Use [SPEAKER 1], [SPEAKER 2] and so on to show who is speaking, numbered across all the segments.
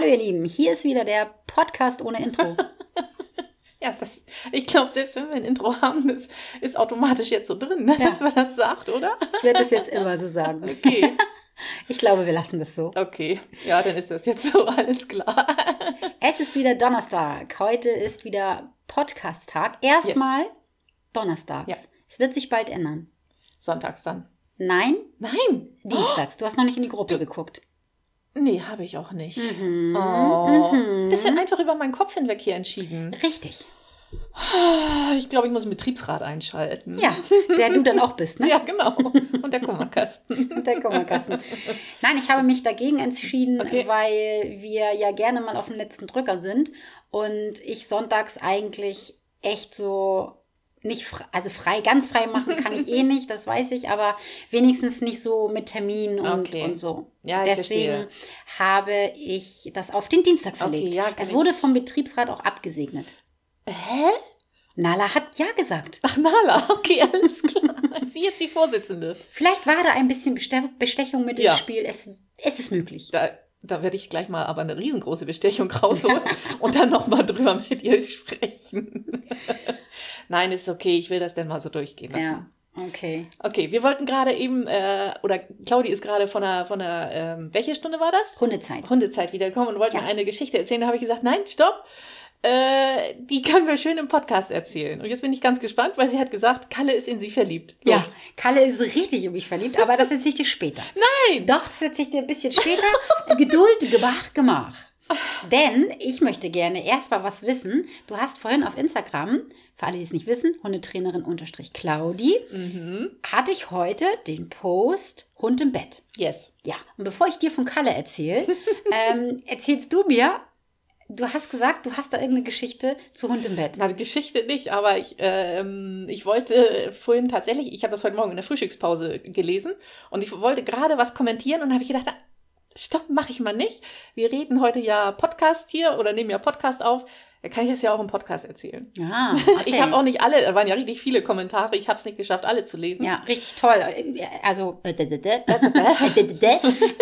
[SPEAKER 1] Hallo ihr Lieben, hier ist wieder der Podcast ohne Intro.
[SPEAKER 2] Ja, das, ich glaube, selbst wenn wir ein Intro haben, das ist automatisch jetzt so drin, ne,
[SPEAKER 1] Ja.
[SPEAKER 2] dass man das sagt, oder?
[SPEAKER 1] Ich werde das jetzt immer so sagen.
[SPEAKER 2] Okay,
[SPEAKER 1] Ich glaube, wir lassen das so.
[SPEAKER 2] okay. Ja, dann ist das jetzt so, alles klar.
[SPEAKER 1] Es ist wieder Donnerstag. Heute ist wieder Podcast-Tag. Erstmal Donnerstags.
[SPEAKER 2] Ja.
[SPEAKER 1] Es wird sich bald ändern.
[SPEAKER 2] Sonntags dann.
[SPEAKER 1] Nein,
[SPEAKER 2] Nein!
[SPEAKER 1] Dienstags. Du hast noch nicht in die Gruppe geguckt.
[SPEAKER 2] Nee, habe ich auch nicht.
[SPEAKER 1] Mhm.
[SPEAKER 2] Oh.
[SPEAKER 1] Mhm.
[SPEAKER 2] Das wird einfach über meinen Kopf hinweg hier entschieden.
[SPEAKER 1] Richtig.
[SPEAKER 2] Ich glaube, ich muss einen Betriebsrat einschalten.
[SPEAKER 1] Ja, der du dann auch bist, ne?
[SPEAKER 2] Ja, genau. Und der Kummerkasten.
[SPEAKER 1] Der Kummerkasten. Nein, ich habe mich dagegen entschieden,
[SPEAKER 2] Okay.
[SPEAKER 1] weil wir ja gerne mal auf dem letzten Drücker sind und ich sonntags eigentlich echt so nicht, fr- also frei, ganz frei machen kann ich eh nicht, das weiß ich, aber wenigstens nicht so mit Termin und,
[SPEAKER 2] Okay.
[SPEAKER 1] und so.
[SPEAKER 2] Ja,
[SPEAKER 1] Deswegen
[SPEAKER 2] verstehe.
[SPEAKER 1] habe ich das auf den Dienstag verlegt.
[SPEAKER 2] ja, kann
[SPEAKER 1] es wurde vom Betriebsrat auch abgesegnet.
[SPEAKER 2] Hä?
[SPEAKER 1] Nala hat ja gesagt.
[SPEAKER 2] Ach, Nala, okay, alles klar. Ist sie jetzt die Vorsitzende?
[SPEAKER 1] Vielleicht war da ein bisschen Beste Bestechung mit
[SPEAKER 2] Ja.
[SPEAKER 1] im Spiel. Es, es ist möglich.
[SPEAKER 2] Da, da werde ich gleich mal aber eine riesengroße Bestechung rausholen und dann nochmal drüber mit ihr sprechen. Nein, ist okay, ich will das dann mal so durchgehen lassen.
[SPEAKER 1] Ja, okay.
[SPEAKER 2] Okay, wir wollten gerade eben, äh, oder Claudi ist gerade von der, von der, ähm, welche Stunde war das?
[SPEAKER 1] Hundezeit.
[SPEAKER 2] Hundezeit wiedergekommen und wollte
[SPEAKER 1] Ja.
[SPEAKER 2] mir eine Geschichte erzählen. Da habe ich gesagt, nein, stopp. Äh, die können wir schön im Podcast erzählen. Und jetzt bin ich ganz gespannt, weil sie hat gesagt, Kalle ist in sie verliebt. Los.
[SPEAKER 1] Ja, Kalle ist richtig in mich verliebt, aber das erzähle ich dir später.
[SPEAKER 2] Nein!
[SPEAKER 1] Doch, das erzähle ich dir ein bisschen später. Geduld, Gemach, Gemach. Denn ich möchte gerne erst mal was wissen. Du hast vorhin auf Instagram, für alle, die es nicht wissen, Hundetrainerin unterstrich Claudi,
[SPEAKER 2] Mhm.
[SPEAKER 1] hatte ich heute den Post Hund im Bett.
[SPEAKER 2] Yes.
[SPEAKER 1] Ja, und bevor ich dir von Kalle erzähle, ähm, erzählst du mir, du hast gesagt, du hast da irgendeine Geschichte zu Hund im Bett.
[SPEAKER 2] Na, Geschichte nicht, aber ich, ähm, ich wollte vorhin tatsächlich, ich habe das heute Morgen in der Frühstückspause gelesen und ich wollte gerade was kommentieren und habe ich gedacht, ah, stopp, mache ich mal nicht. Wir reden heute ja Podcast hier oder nehmen ja Podcast auf. Da kann ich das ja auch im Podcast erzählen.
[SPEAKER 1] Ja, okay.
[SPEAKER 2] Ich habe auch nicht alle, da waren ja richtig viele Kommentare, ich habe es nicht geschafft, alle zu lesen.
[SPEAKER 1] Ja, richtig toll. Also,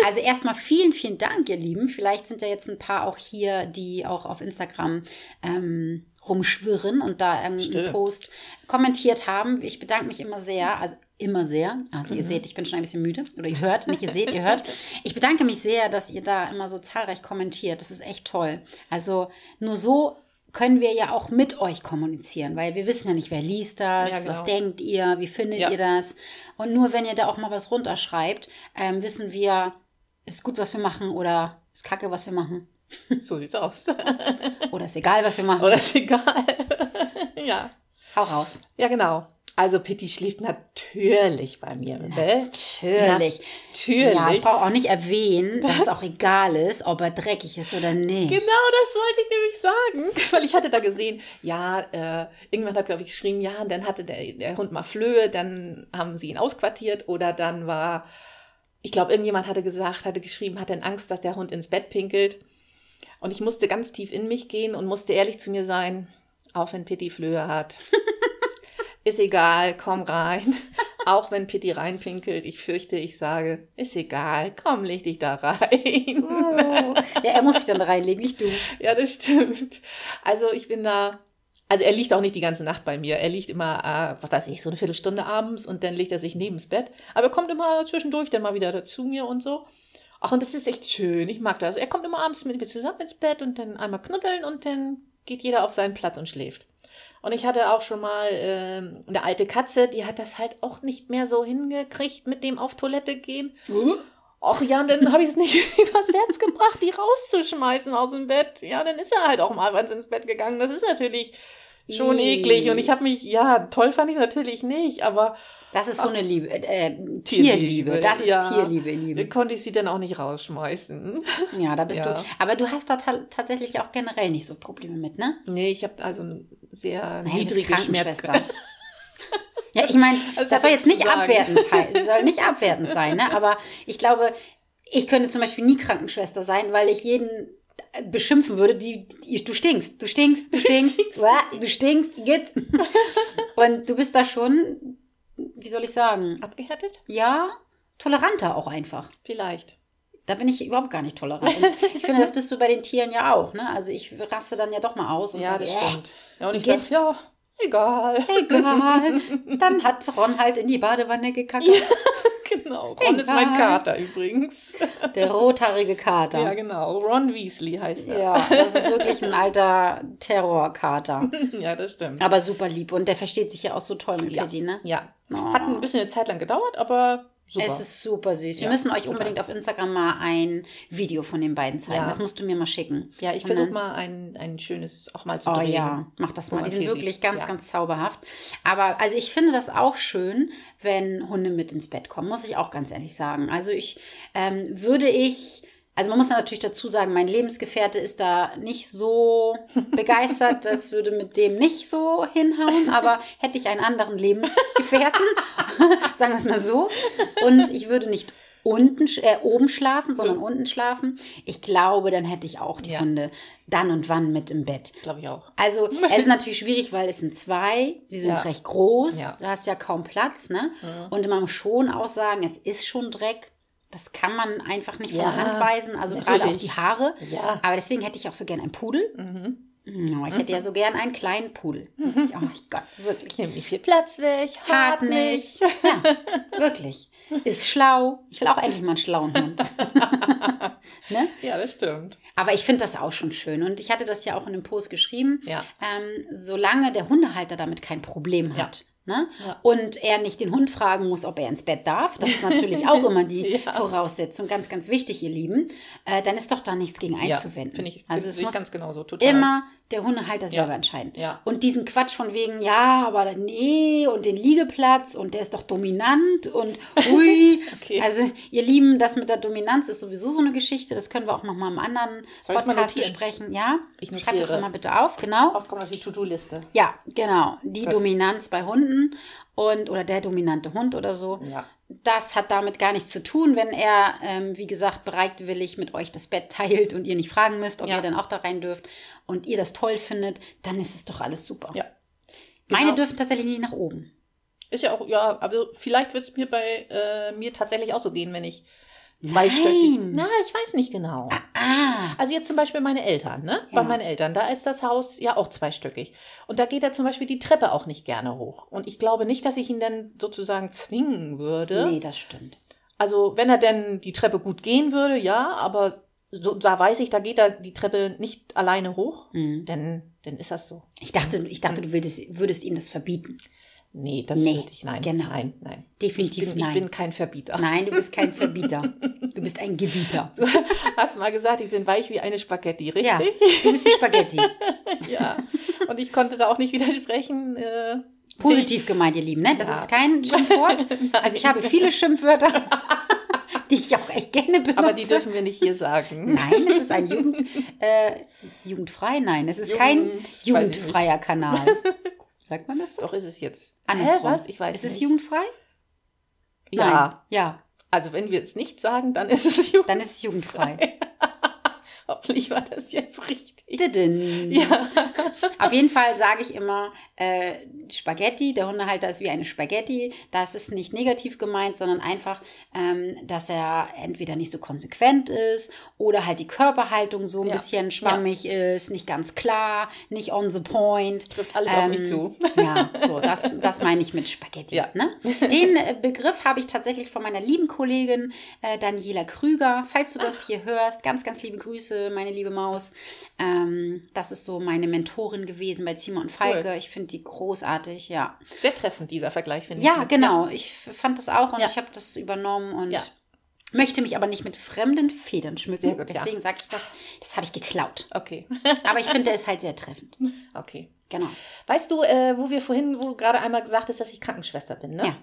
[SPEAKER 1] also erstmal vielen, vielen Dank, ihr Lieben. Vielleicht sind ja jetzt ein paar auch hier, die auch auf Instagram ähm, rumschwirren und da einen
[SPEAKER 2] Stimmt.
[SPEAKER 1] Post kommentiert haben. Ich bedanke mich immer sehr, also immer sehr. Also ihr seht, ich bin schon ein bisschen müde. Oder ihr hört, nicht ihr seht, ihr hört. Ich bedanke mich sehr, dass ihr da immer so zahlreich kommentiert. Das ist echt toll. Also nur so können wir ja auch mit euch kommunizieren, weil wir wissen ja nicht, wer liest das,
[SPEAKER 2] Ja, genau.
[SPEAKER 1] was denkt ihr, wie findet
[SPEAKER 2] Ja.
[SPEAKER 1] ihr das. Und nur wenn ihr da auch mal was runterschreibt, ähm, wissen wir, ist gut, was wir machen oder ist kacke, was wir machen.
[SPEAKER 2] So sieht's aus.
[SPEAKER 1] Oder ist egal, was wir machen.
[SPEAKER 2] Oder ist egal. ja.
[SPEAKER 1] Hau raus.
[SPEAKER 2] Ja, genau. Also Pitti schläft natürlich bei mir im Bett.
[SPEAKER 1] Natürlich.
[SPEAKER 2] Natürlich.
[SPEAKER 1] Ja, ich brauche auch nicht erwähnen, dass es auch egal ist, ob er dreckig ist oder nicht.
[SPEAKER 2] Genau das wollte ich nämlich sagen. Weil ich hatte da gesehen, ja, äh, irgendwann hat, glaube ich, geschrieben, ja, und dann hatte der, der Hund mal Flöhe, dann haben sie ihn ausquartiert oder dann war, ich glaube, irgendjemand hatte gesagt, hatte geschrieben, hat dann Angst, dass der Hund ins Bett pinkelt. Und ich musste ganz tief in mich gehen und musste ehrlich zu mir sein, auch wenn Pitti Flöhe hat. ist egal, komm rein. Auch wenn Pitti reinpinkelt, ich fürchte, ich sage, ist egal, komm, leg dich da rein.
[SPEAKER 1] Oh. Ja, er muss sich dann reinlegen, nicht du.
[SPEAKER 2] Ja, das stimmt. Also ich bin da. Also er liegt auch nicht die ganze Nacht bei mir. Er liegt immer, äh, was weiß ich, so eine Viertelstunde abends und dann legt er sich neben's Bett. Aber er kommt immer zwischendurch dann mal wieder dazu mir und so. Ach, und das ist echt schön. Ich mag das. Er kommt immer abends mit mir zusammen ins Bett und dann einmal knuddeln und dann geht jeder auf seinen Platz und schläft. Und ich hatte auch schon mal ähm, eine alte Katze, die hat das halt auch nicht mehr so hingekriegt mit dem auf Toilette gehen. Ach ja, und dann habe ich es nicht übers Herz gebracht, die rauszuschmeißen aus dem Bett. Ja, dann ist er halt auch mal was ins Bett gegangen. Das ist natürlich schon eklig. Und ich habe mich, ja, toll fand ich natürlich nicht, aber
[SPEAKER 1] Das ist Hundeliebe, äh,
[SPEAKER 2] Tierliebe,
[SPEAKER 1] Tierliebe. Das ist
[SPEAKER 2] ja.
[SPEAKER 1] Tierliebe, Liebe.
[SPEAKER 2] konnte ich sie dann auch nicht rausschmeißen.
[SPEAKER 1] Ja, da bist
[SPEAKER 2] Ja.
[SPEAKER 1] du. Aber du hast da ta tatsächlich auch generell nicht so Probleme mit, ne?
[SPEAKER 2] Nee, ich habe also eine sehr
[SPEAKER 1] Hey,
[SPEAKER 2] niedrige
[SPEAKER 1] Krankenschwester.
[SPEAKER 2] Schmerzgrenze.
[SPEAKER 1] Ja, ich meine,
[SPEAKER 2] Was
[SPEAKER 1] das soll jetzt nicht
[SPEAKER 2] sagen?
[SPEAKER 1] abwertend soll nicht abwertend sein, ne? Aber ich glaube, ich könnte zum Beispiel nie Krankenschwester sein, weil ich jeden beschimpfen würde, die, die du stinkst, du stinkst, du stinkst, du stinkst, git. Und du bist da schon, wie soll ich sagen,
[SPEAKER 2] Abgehärtet?
[SPEAKER 1] ja, toleranter auch einfach.
[SPEAKER 2] Vielleicht.
[SPEAKER 1] Da bin ich überhaupt gar nicht tolerant. Und ich finde, das bist du bei den Tieren ja auch. Ne? Also ich raste dann ja doch mal aus und
[SPEAKER 2] Ja,
[SPEAKER 1] sage,
[SPEAKER 2] das
[SPEAKER 1] äh,
[SPEAKER 2] stimmt. Ja, und ich
[SPEAKER 1] geht.
[SPEAKER 2] sag, ja, egal.
[SPEAKER 1] egal. Dann hat Ron halt in die Badewanne gekackt.
[SPEAKER 2] Genau. Ron ist mein. Kater übrigens.
[SPEAKER 1] Der rothaarige Kater.
[SPEAKER 2] Ja, genau. Ron Weasley heißt er.
[SPEAKER 1] Ja, das ist wirklich ein alter Terrorkater.
[SPEAKER 2] Ja, das stimmt.
[SPEAKER 1] Aber super lieb. Und der versteht sich ja auch so toll mit
[SPEAKER 2] Ja.
[SPEAKER 1] Ne?
[SPEAKER 2] Ja.
[SPEAKER 1] Oh.
[SPEAKER 2] Hat ein bisschen eine Zeit lang gedauert, aber super.
[SPEAKER 1] Es ist super süß. Wir
[SPEAKER 2] Ja,
[SPEAKER 1] müssen euch
[SPEAKER 2] total.
[SPEAKER 1] unbedingt auf Instagram mal ein Video von den beiden zeigen.
[SPEAKER 2] Ja.
[SPEAKER 1] Das musst du mir mal schicken.
[SPEAKER 2] ja, ich versuche mal ein, ein schönes auch mal zu
[SPEAKER 1] Oh
[SPEAKER 2] drehen.
[SPEAKER 1] ja, mach das mal. Die sind wirklich
[SPEAKER 2] sieht.
[SPEAKER 1] ganz,
[SPEAKER 2] Ja.
[SPEAKER 1] ganz zauberhaft. Aber also ich finde das auch schön, wenn Hunde mit ins Bett kommen, muss ich auch ganz ehrlich sagen. Also ich ähm, würde ich, also man muss natürlich dazu sagen, mein Lebensgefährte ist da nicht so begeistert. Das würde mit dem nicht so hinhauen. Aber hätte ich einen anderen Lebensgefährten, sagen wir es mal so, und ich würde nicht unten, äh, oben schlafen, sondern unten schlafen. Ich glaube, dann hätte ich auch die
[SPEAKER 2] Ja.
[SPEAKER 1] Hunde dann und wann mit im Bett.
[SPEAKER 2] Glaube ich auch.
[SPEAKER 1] Also es ist natürlich schwierig, weil es sind zwei, sie sind
[SPEAKER 2] Ja.
[SPEAKER 1] recht groß,
[SPEAKER 2] Ja.
[SPEAKER 1] du hast ja kaum Platz, ne? Und man muss schon auch sagen, es ist schon Dreck. Das kann man einfach nicht von
[SPEAKER 2] Ja,
[SPEAKER 1] der Hand weisen, also gerade auch
[SPEAKER 2] natürlich.
[SPEAKER 1] die Haare.
[SPEAKER 2] Ja.
[SPEAKER 1] Aber deswegen hätte ich auch so gern einen Pudel.
[SPEAKER 2] Mhm.
[SPEAKER 1] Ich hätte ja so gern einen kleinen Pudel. Das ist- Oh mein Gott, wirklich.
[SPEAKER 2] Nimmt nicht viel Platz weg,
[SPEAKER 1] Hart nicht. Ja, wirklich. Ist schlau. Ich will auch endlich mal einen schlauen Hund. ne?
[SPEAKER 2] Ja, das stimmt.
[SPEAKER 1] Aber ich finde das auch schon schön. Und ich hatte das ja auch in dem Post geschrieben.
[SPEAKER 2] Ja.
[SPEAKER 1] Ähm, solange der Hundehalter damit kein Problem
[SPEAKER 2] Ja.
[SPEAKER 1] Ne?
[SPEAKER 2] Ja.
[SPEAKER 1] Und er nicht den Hund fragen muss, ob er ins Bett darf. Das ist natürlich auch immer die
[SPEAKER 2] Ja.
[SPEAKER 1] Voraussetzung. Ganz, ganz wichtig, ihr Lieben. Äh, dann ist doch da nichts gegen
[SPEAKER 2] Ja,
[SPEAKER 1] einzuwenden.
[SPEAKER 2] finde ich,
[SPEAKER 1] also es muss
[SPEAKER 2] ganz genauso. Total.
[SPEAKER 1] immer der Hundehalter selber entscheiden.
[SPEAKER 2] Ja.
[SPEAKER 1] Und diesen Quatsch von wegen, ja, aber nee, und den Liegeplatz und der ist doch dominant und hui.
[SPEAKER 2] Okay.
[SPEAKER 1] Also, ihr Lieben, das mit der Dominanz ist sowieso so eine Geschichte. Das können wir auch noch mal im anderen
[SPEAKER 2] Soll
[SPEAKER 1] Podcast besprechen. Ja,
[SPEAKER 2] Ich
[SPEAKER 1] schreibt das
[SPEAKER 2] notiere.
[SPEAKER 1] doch mal bitte auf, genau.
[SPEAKER 2] Aufkommen auf die To-Do-Liste.
[SPEAKER 1] Ja, genau. Die
[SPEAKER 2] Gut.
[SPEAKER 1] Dominanz bei Hunden und oder der dominante Hund oder so.
[SPEAKER 2] Ja.
[SPEAKER 1] Das hat damit gar nichts zu tun, wenn er, ähm, wie gesagt, bereitwillig mit euch das Bett teilt und ihr nicht fragen müsst, ob
[SPEAKER 2] Ja.
[SPEAKER 1] ihr dann auch da rein dürft und ihr das toll findet, dann ist es doch alles super.
[SPEAKER 2] Ja.
[SPEAKER 1] Meine
[SPEAKER 2] Genau.
[SPEAKER 1] dürfen tatsächlich nicht nach oben.
[SPEAKER 2] Ist ja auch, ja, aber vielleicht wird es mir bei äh, mir tatsächlich auch so gehen, wenn ich zwei
[SPEAKER 1] Nein.
[SPEAKER 2] Na, ich weiß nicht genau.
[SPEAKER 1] Ah,
[SPEAKER 2] Also jetzt zum Beispiel meine Eltern, ne? Bei
[SPEAKER 1] Ja.
[SPEAKER 2] meinen Eltern, da ist das Haus ja auch zweistöckig. Und da geht er zum Beispiel die Treppe auch nicht gerne hoch. Und ich glaube nicht, dass ich ihn dann sozusagen zwingen würde.
[SPEAKER 1] nee, das stimmt.
[SPEAKER 2] Also wenn er denn die Treppe gut gehen würde, ja, aber so, da weiß ich, da geht er die Treppe nicht alleine hoch.
[SPEAKER 1] Hm.
[SPEAKER 2] Dann, dann ist das so.
[SPEAKER 1] Ich dachte, ich dachte, du würdest, würdest ihm das verbieten.
[SPEAKER 2] Nee, das
[SPEAKER 1] Nee,
[SPEAKER 2] würde ich, nein,
[SPEAKER 1] genau.
[SPEAKER 2] nein, nein.
[SPEAKER 1] Definitiv
[SPEAKER 2] ich bin,
[SPEAKER 1] nein.
[SPEAKER 2] Ich bin kein Verbieter.
[SPEAKER 1] Nein, du bist kein Verbieter. Du bist ein Gebieter.
[SPEAKER 2] Du hast mal gesagt, ich bin weich wie eine Spaghetti, richtig?
[SPEAKER 1] Ja, du bist die Spaghetti.
[SPEAKER 2] Ja. Und ich konnte da auch nicht widersprechen. Äh,
[SPEAKER 1] Positiv gemeint, ihr Lieben, ne? Das
[SPEAKER 2] Ja.
[SPEAKER 1] ist kein Schimpfwort. Also ich habe viele Schimpfwörter, die ich auch echt gerne benutze.
[SPEAKER 2] Aber die dürfen wir nicht hier sagen.
[SPEAKER 1] Nein, es ist ein Jugend, äh, jugendfrei. Nein, es ist kein
[SPEAKER 2] Jugend- ich
[SPEAKER 1] jugendfreier Kanal. Sagt man das?
[SPEAKER 2] Doch ist es jetzt.
[SPEAKER 1] Andersrum.
[SPEAKER 2] Hä, was? Ich weiß
[SPEAKER 1] ist
[SPEAKER 2] nicht.
[SPEAKER 1] es jugendfrei?
[SPEAKER 2] Ja.
[SPEAKER 1] Nein. Ja,
[SPEAKER 2] Also wenn wir es nicht sagen, dann ist es Jugend.
[SPEAKER 1] dann ist es jugendfrei.
[SPEAKER 2] Hoffentlich war das jetzt richtig.
[SPEAKER 1] Tudum.
[SPEAKER 2] Ja.
[SPEAKER 1] Auf jeden Fall sage ich immer, äh, Spaghetti, der Hundehalter ist wie eine Spaghetti. Das ist nicht negativ gemeint, sondern einfach, ähm, dass er entweder nicht so konsequent ist oder halt die Körperhaltung so ein
[SPEAKER 2] Ja.
[SPEAKER 1] bisschen schwammig ist, nicht ganz klar, nicht on the point.
[SPEAKER 2] Trifft alles auf mich zu.
[SPEAKER 1] Ja, so, das, das meine ich mit Spaghetti.
[SPEAKER 2] Ja.
[SPEAKER 1] Ne? Den äh, Begriff habe ich tatsächlich von meiner lieben Kollegin äh, Daniela Krüger. Falls du das hier hörst, ganz, ganz liebe Grüße, meine liebe Maus. Ähm, das ist so meine Mentorin gewesen bei Zima und Falke.
[SPEAKER 2] Cool.
[SPEAKER 1] Ich finde die großartig, ja.
[SPEAKER 2] Sehr treffend, dieser Vergleich, finde
[SPEAKER 1] Ja,
[SPEAKER 2] ich.
[SPEAKER 1] genau. Ich fand das auch und
[SPEAKER 2] Ja.
[SPEAKER 1] ich habe das übernommen und
[SPEAKER 2] Ja.
[SPEAKER 1] möchte mich aber nicht mit fremden Federn schmücken.
[SPEAKER 2] Sehr gut, ja.
[SPEAKER 1] Deswegen sage ich das, das habe ich geklaut.
[SPEAKER 2] Okay.
[SPEAKER 1] Aber ich finde, der ist halt sehr treffend.
[SPEAKER 2] Okay.
[SPEAKER 1] Genau.
[SPEAKER 2] Weißt du, äh, wo wir vorhin, wo du gerade einmal gesagt hast, dass ich Krankenschwester bin, ne?
[SPEAKER 1] Ja.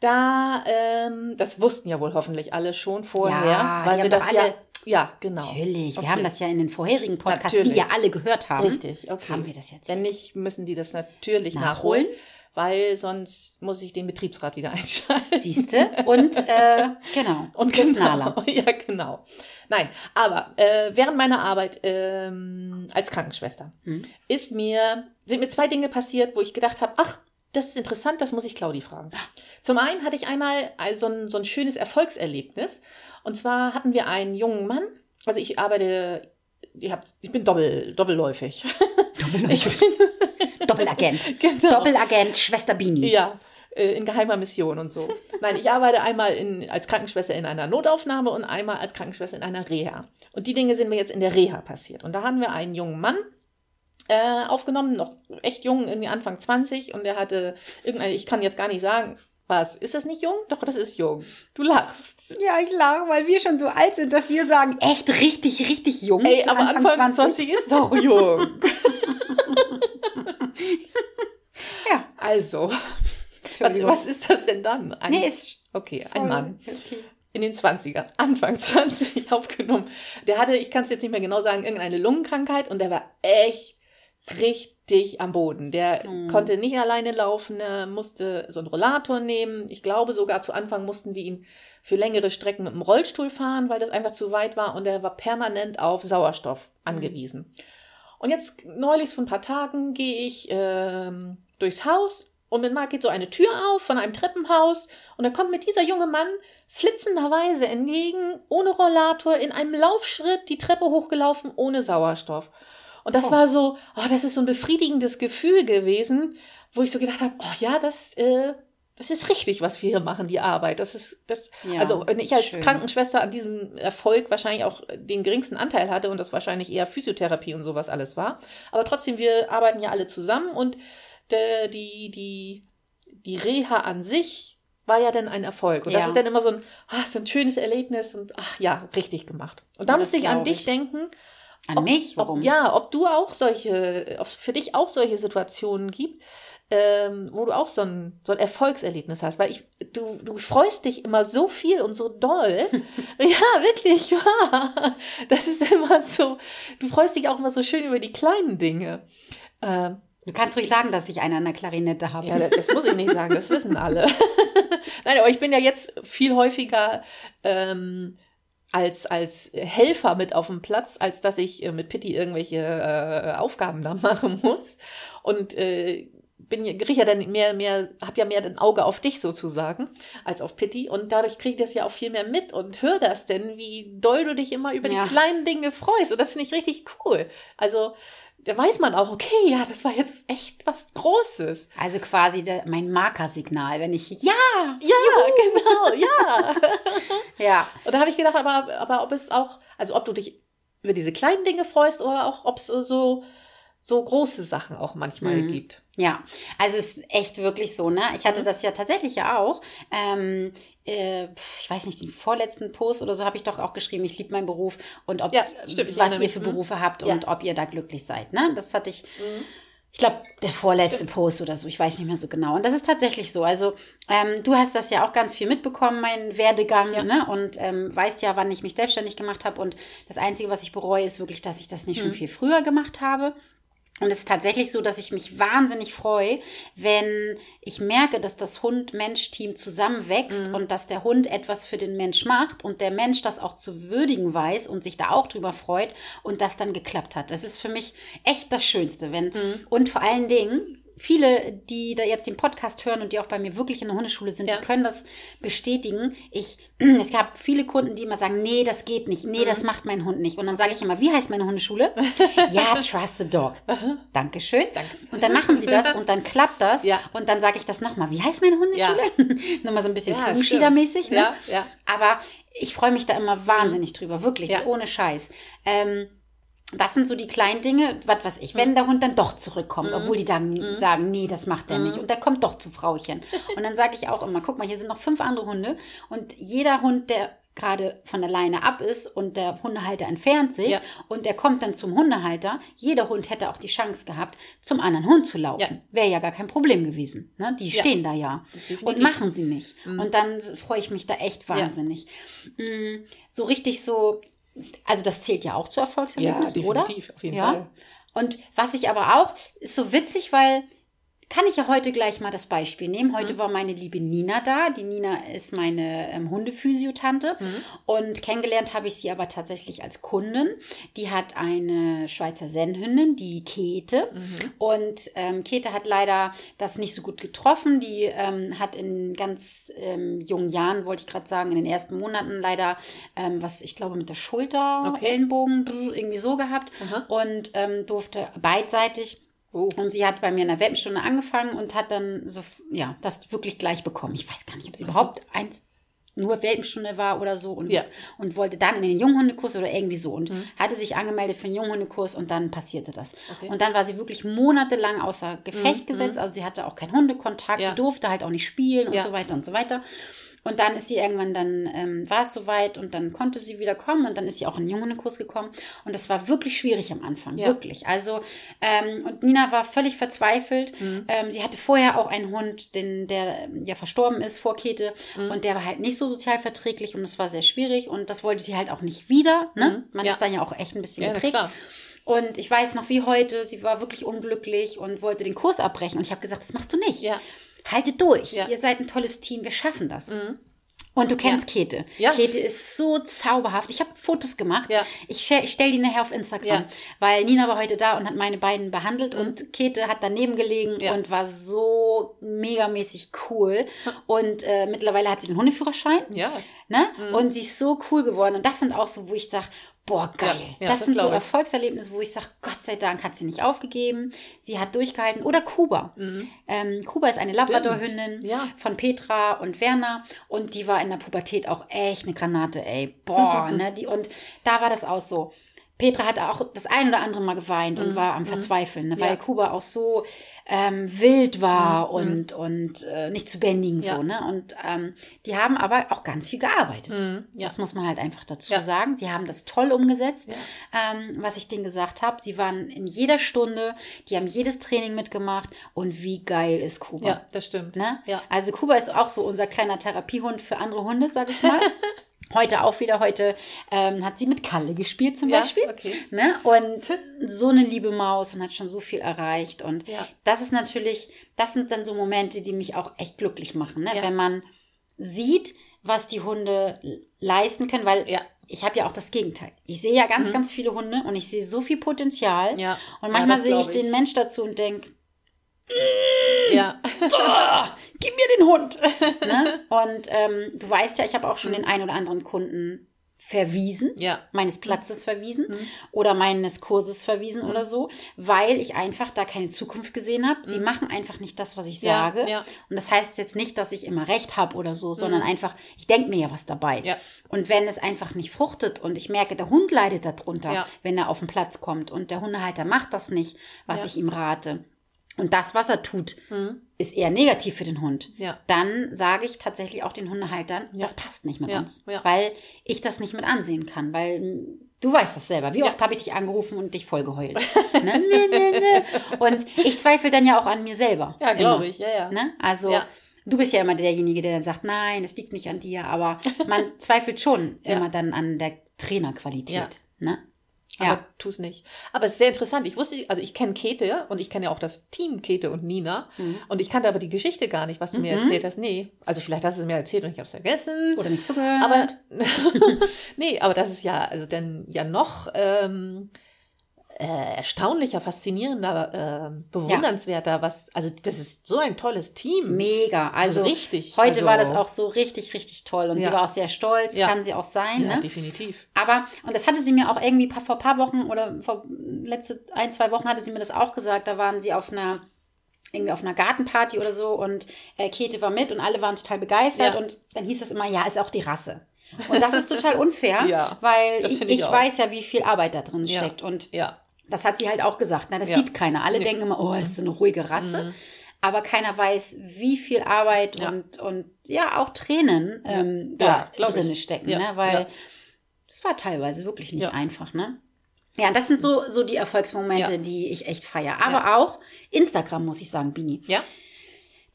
[SPEAKER 2] Da, ähm, das wussten ja wohl hoffentlich alle schon vorher,
[SPEAKER 1] Ja, die
[SPEAKER 2] weil wir
[SPEAKER 1] haben
[SPEAKER 2] das
[SPEAKER 1] doch
[SPEAKER 2] ja,
[SPEAKER 1] alle-
[SPEAKER 2] ja, genau.
[SPEAKER 1] Natürlich. Wir
[SPEAKER 2] Okay.
[SPEAKER 1] haben das ja in den vorherigen Podcasts, die
[SPEAKER 2] Natürlich.
[SPEAKER 1] ja alle gehört haben.
[SPEAKER 2] Richtig, okay.
[SPEAKER 1] Haben wir das jetzt?
[SPEAKER 2] Wenn nicht, müssen die das natürlich
[SPEAKER 1] Nachholen.
[SPEAKER 2] nachholen, weil sonst muss ich den Betriebsrat wieder einschalten.
[SPEAKER 1] Siehste? Und äh, genau. Und Nala.
[SPEAKER 2] genau, ja, genau. Nein, aber äh, während meiner Arbeit ähm, als Krankenschwester
[SPEAKER 1] Hm.
[SPEAKER 2] ist mir, sind mir zwei Dinge passiert, wo ich gedacht habe, ach, das ist interessant, das muss ich Claudi fragen. Zum einen hatte ich einmal so ein, so ein schönes Erfolgserlebnis. Und zwar hatten wir einen jungen Mann, also ich arbeite, ich, hab, ich bin doppel, doppelläufig.
[SPEAKER 1] Doppelläufig. Doppelagent. Genau. Doppelagent, Schwester Bini.
[SPEAKER 2] Ja, äh, in geheimer Mission und so. Nein, ich arbeite einmal in, als Krankenschwester in einer Notaufnahme und einmal als Krankenschwester in einer Reha. Und die Dinge sind mir jetzt in der Reha passiert. Und da haben wir einen jungen Mann, äh, aufgenommen, noch echt jung, irgendwie Anfang 20 und er hatte irgendeine, ich kann jetzt gar nicht sagen, was? Ist das nicht jung? Doch, das ist jung. Du lachst.
[SPEAKER 1] Ja, ich lache, weil wir schon so alt sind, dass wir sagen, echt richtig, richtig jung.
[SPEAKER 2] Ey, aber Anfang, Anfang 20. 20 ist doch jung. ja. Also, was, was ist das denn dann?
[SPEAKER 1] Ein, nee, ist
[SPEAKER 2] okay, ein Mann. Okay. In den 20ern, Anfang 20 aufgenommen. Der hatte, ich kann es jetzt nicht mehr genau sagen, irgendeine Lungenkrankheit und der war echt richtig am Boden. Der mhm. konnte nicht alleine laufen, er musste so einen Rollator nehmen. Ich glaube sogar zu Anfang mussten wir ihn für längere Strecken mit dem Rollstuhl fahren, weil das einfach zu weit war und er war permanent auf Sauerstoff mhm. angewiesen. Mhm. Und jetzt neulich vor ein paar Tagen gehe ich ähm, durchs Haus und mit Marc geht so eine Tür auf von einem Treppenhaus und da kommt mir dieser junge Mann flitzenderweise entgegen, ohne Rollator, in einem Laufschritt die Treppe hochgelaufen, ohne Sauerstoff. Und das oh. war so, oh, das ist so ein befriedigendes Gefühl gewesen, wo ich so gedacht habe, oh ja, das, äh, das ist richtig, was wir hier machen, die Arbeit. Das ist, das, ja, also wenn ich als schön. Krankenschwester an diesem Erfolg wahrscheinlich auch den geringsten Anteil hatte und das wahrscheinlich eher Physiotherapie und sowas alles war. Aber trotzdem, wir arbeiten ja alle zusammen und de, die, die, die Reha an sich war ja dann ein Erfolg. Und ja. das ist dann immer so ein, ah, so ein schönes Erlebnis und ach ja, richtig gemacht. Und da musste ich an dich denken,
[SPEAKER 1] an ob, mich?
[SPEAKER 2] Warum? Ob, ja, ob du auch solche, ob es für dich auch solche Situationen gibt, ähm, wo du auch so ein, so ein Erfolgserlebnis hast. Weil ich, du, du freust dich immer so viel und so doll. ja, wirklich, ja. Das ist immer so, du freust dich auch immer so schön über die kleinen Dinge.
[SPEAKER 1] Ähm, Du kannst ruhig sagen, dass ich eine an der Klarinette habe.
[SPEAKER 2] Ja, das muss ich nicht sagen, das wissen alle. Nein, aber ich bin ja jetzt viel häufiger ähm, als, als Helfer mit auf dem Platz, als dass ich äh, mit Pitti irgendwelche äh, Aufgaben da machen muss. Und äh, bin kriege ja dann mehr, mehr, habe ja mehr ein Auge auf dich sozusagen als auf Pitti und dadurch kriege ich das ja auch viel mehr mit und höre das denn, wie doll du dich immer über ja. die kleinen Dinge freust und das finde ich richtig cool. Also da weiß man auch, okay, ja, das war jetzt echt was Großes.
[SPEAKER 1] Also quasi der, mein Markersignal, wenn ich, ja,
[SPEAKER 2] ja, juhu. genau, ja. ja. Und da habe ich gedacht, aber, aber ob es auch, also ob du dich über diese kleinen Dinge freust oder auch, ob es so, so große Sachen auch manchmal mhm. gibt.
[SPEAKER 1] Ja, also es ist echt wirklich so, ne? Ich hatte mhm. das ja tatsächlich ja auch. Ähm, äh, ich weiß nicht, den vorletzten Post oder so habe ich doch auch geschrieben, ich liebe meinen Beruf und ob
[SPEAKER 2] ja, stimmt,
[SPEAKER 1] was ihr für mhm. Berufe habt ja. und ob ihr da glücklich seid. Ne? Das hatte ich. Mhm. Ich glaube, der vorletzte Post oder so, ich weiß nicht mehr so genau. Und das ist tatsächlich so. Also, ähm, du hast das ja auch ganz viel mitbekommen, meinen Werdegang, ja. ne? Und ähm, weißt ja, wann ich mich selbstständig gemacht habe. Und das Einzige, was ich bereue, ist wirklich, dass ich das nicht mhm. schon viel früher gemacht habe. Und es ist tatsächlich so, dass ich mich wahnsinnig freue, wenn ich merke, dass das Hund-Mensch-Team zusammenwächst mhm. und dass der Hund etwas für den Mensch macht und der Mensch das auch zu würdigen weiß und sich da auch drüber freut und das dann geklappt hat. Das ist für mich echt das Schönste. Wenn, mhm. Und vor allen Dingen, viele, die da jetzt den Podcast hören und die auch bei mir wirklich in der Hundeschule sind, ja. die können das bestätigen. Ich, es gab viele Kunden, die immer sagen, nee, das geht nicht, nee, mhm. das macht mein Hund nicht. Und dann sage ich immer, wie heißt meine Hundeschule? ja, Trust the Dog. Dankeschön. Danke. Und dann machen sie das und dann klappt das. Ja. Und dann sage ich das nochmal, wie heißt meine Hundeschule? Ja. nochmal so ein bisschen ja, Klungschieder-mäßig. Ne? Ja, ja. Aber ich freue mich da immer wahnsinnig drüber, wirklich, ja. ohne Scheiß. Ähm, das sind so die kleinen Dinge, was weiß ich, wenn mhm. der Hund dann doch zurückkommt, mhm. obwohl die dann mhm. sagen, nee, das macht er nicht. Und der kommt doch zu Frauchen. Und dann sage ich auch immer, guck mal, hier sind noch fünf andere Hunde und jeder Hund, der gerade von der Leine ab ist und der Hundehalter entfernt sich ja. und er kommt dann zum Hundehalter, jeder Hund hätte auch die Chance gehabt, zum anderen Hund zu laufen. Ja. Wäre ja gar kein Problem gewesen. Ne? Die stehen ja. da ja Definitiv. und machen sie nicht. Mhm. Und dann freue ich mich da echt wahnsinnig. Mm, so richtig so also das zählt ja auch zu Erfolgserlebnissen,
[SPEAKER 2] ja, definitiv,
[SPEAKER 1] oder?
[SPEAKER 2] auf jeden ja. Fall.
[SPEAKER 1] Und was ich aber auch, ist so witzig, weil kann ich ja heute gleich mal das Beispiel nehmen. Heute mhm. war meine liebe Nina da. Die Nina ist meine ähm, Hundephysiotante mhm. und kennengelernt habe ich sie aber tatsächlich als Kundin. Die hat eine Schweizer Sennhündin, die Käthe. Mhm. Und ähm, Käthe hat leider das nicht so gut getroffen. Die ähm, hat in ganz ähm, jungen Jahren, wollte ich gerade sagen, in den ersten Monaten leider ähm, was, ich glaube, mit der Schulter, okay. Ellenbogen, irgendwie so gehabt und ähm, durfte beidseitig Oh. Und sie hat bei mir in der Welpenstunde angefangen und hat dann so, ja, das wirklich gleich bekommen. Ich weiß gar nicht, ob sie überhaupt eins nur Welpenstunde war oder so und, ja. und wollte dann in den Junghundekurs oder irgendwie so und mhm. hatte sich angemeldet für den Junghundekurs und dann passierte das. Okay. Und dann war sie wirklich monatelang außer Gefecht mhm. gesetzt, mhm. also sie hatte auch keinen Hundekontakt, ja. sie durfte halt auch nicht spielen und ja. so weiter und so weiter. Und dann ist sie irgendwann, dann ähm, war es soweit und dann konnte sie wieder kommen und dann ist sie auch in den Junghundekurs gekommen. Und das war wirklich schwierig am Anfang, ja. wirklich. Also, ähm, und Nina war völlig verzweifelt. Mhm. Ähm, sie hatte vorher auch einen Hund, den, der ähm, ja verstorben ist vor Kete mhm. und der war halt nicht so sozial verträglich und es war sehr schwierig und das wollte sie halt auch nicht wieder. Ne? Mhm. Man ja. ist dann ja auch echt ein bisschen ja, geprägt. Und ich weiß noch wie heute, sie war wirklich unglücklich und wollte den Kurs abbrechen. Und ich habe gesagt, das machst du nicht. Ja haltet durch. Ja. Ihr seid ein tolles Team, wir schaffen das. Mhm. Und du kennst ja. Käthe. Ja. Käthe ist so zauberhaft. Ich habe Fotos gemacht. Ja. Ich, stelle die nachher auf Instagram, ja. weil Nina war heute da und hat meine beiden behandelt mhm. und Käthe hat daneben gelegen und war so megamäßig cool. Und äh, mittlerweile hat sie den Hundeführerschein. Ja. Ne? Mhm. Und sie ist so cool geworden. Und das sind auch so, wo ich sage, boah, geil. Ja, ja, das, das, sind so Erfolgserlebnisse, wo ich sage, Gott sei Dank hat sie nicht aufgegeben. Sie hat durchgehalten. Oder Kuba. Mhm. Ähm, Kuba ist eine Labrador-Hündin ja. von Petra und Werner. Und die war in der Pubertät auch echt eine Granate, ey. Boah, ne? Die, und da war das auch so. Petra hat auch das ein oder andere Mal geweint und mm, war am Verzweifeln, ne, weil ja. Kuba auch so ähm, wild war mm, und, und äh, nicht zu bändigen ja. so. Ne? Und ähm, die haben aber auch ganz viel gearbeitet. Mhm, ja. Das muss man halt einfach dazu sagen. Sie haben das toll umgesetzt, ähm, was ich denen gesagt habe. Sie waren in jeder Stunde, die haben jedes Training mitgemacht und wie geil ist Kuba.
[SPEAKER 2] Ja, das stimmt.
[SPEAKER 1] Ne? Ja. Also Kuba ist auch so unser kleiner Therapiehund für andere Hunde, sag ich mal. Heute auch wieder, heute ähm, hat sie mit Kalle gespielt zum ja, Beispiel. Okay. Ne? Und so eine liebe Maus und hat schon so viel erreicht. Und ja. das ist natürlich, das sind dann so Momente, die mich auch echt glücklich machen, ne? Ja. wenn man sieht, was die Hunde leisten können, weil ja. ich habe ja auch das Gegenteil. Ich sehe ja ganz, mhm. ganz viele Hunde und ich sehe so viel Potenzial. Ja. Und manchmal sehe ich, ich den Mensch dazu und denke, ja. Oh, gib mir den Hund. ne? Und ähm, du weißt ja, ich habe auch schon mhm. den einen oder anderen Kunden verwiesen, ja. meines Platzes verwiesen mhm. oder meines Kurses verwiesen mhm. oder so, weil ich einfach da keine Zukunft gesehen habe. Sie mhm. machen einfach nicht das, was ich ja, sage. Ja. Und das heißt jetzt nicht, dass ich immer recht habe oder so, sondern mhm. einfach, ich denke mir ja was dabei. Und wenn es einfach nicht fruchtet und ich merke, der Hund leidet darunter, wenn er auf den Platz kommt und der Hundehalter macht das nicht, was ich ihm rate, und das, was er tut, mhm. ist eher negativ für den Hund, ja. dann sage ich tatsächlich auch den Hundehaltern, ja. das passt nicht mit ja. uns, weil ich das nicht mit ansehen kann, weil hm, du weißt das selber. Wie oft habe ich dich angerufen und dich voll geheult? ne? ne, ne, ne. Und ich zweifle dann ja auch an mir selber.
[SPEAKER 2] Ja, glaube ich, ja, ja.
[SPEAKER 1] Ne? Also du bist ja immer derjenige, der dann sagt, nein, es liegt nicht an dir, aber man zweifelt schon immer dann an der Trainerqualität. Ne?
[SPEAKER 2] Ja. Aber tu es nicht. Aber es ist sehr interessant. Ich wusste, also ich kenne Käthe und ich kenne ja auch das Team Käthe und Nina. Mhm. Und ich kannte aber die Geschichte gar nicht, was du mhm. mir erzählt hast. Nee. Also vielleicht hast du es mir erzählt und ich habe es vergessen.
[SPEAKER 1] Oder nicht zugehört.
[SPEAKER 2] Aber nee, aber das ist ja, also dann ja noch ähm, äh, erstaunlicher, faszinierender, äh, bewundernswerter, ja. was, also das ist so ein tolles Team.
[SPEAKER 1] Mega, also, also richtig. Heute also, war das auch so richtig, richtig toll und ja. sie war auch sehr stolz, ja. kann sie auch sein. Ja, ne?
[SPEAKER 2] definitiv.
[SPEAKER 1] Aber, und das hatte sie mir auch irgendwie vor ein paar Wochen oder vor letzte ein, zwei Wochen hatte sie mir das auch gesagt, da waren sie auf einer irgendwie auf einer Gartenparty oder so und äh, Käthe war mit und alle waren total begeistert und dann hieß das immer, ja, ist auch die Rasse. Und das ist total unfair, weil ich, ich, ich weiß ja, wie viel Arbeit da drin steckt. Und ja. Das hat sie halt auch gesagt. Na, das ja. sieht keiner. Alle nee. denken immer, oh, ist so eine ruhige Rasse. Mhm. Aber keiner weiß, wie viel Arbeit ja. und, und ja, auch Tränen ähm, ja. da drin stecken. Ne? Weil das war teilweise wirklich nicht einfach, ne? Ja, das sind so, so die Erfolgsmomente, die ich echt feiere. Aber auch Instagram, muss ich sagen, Bini. Ja.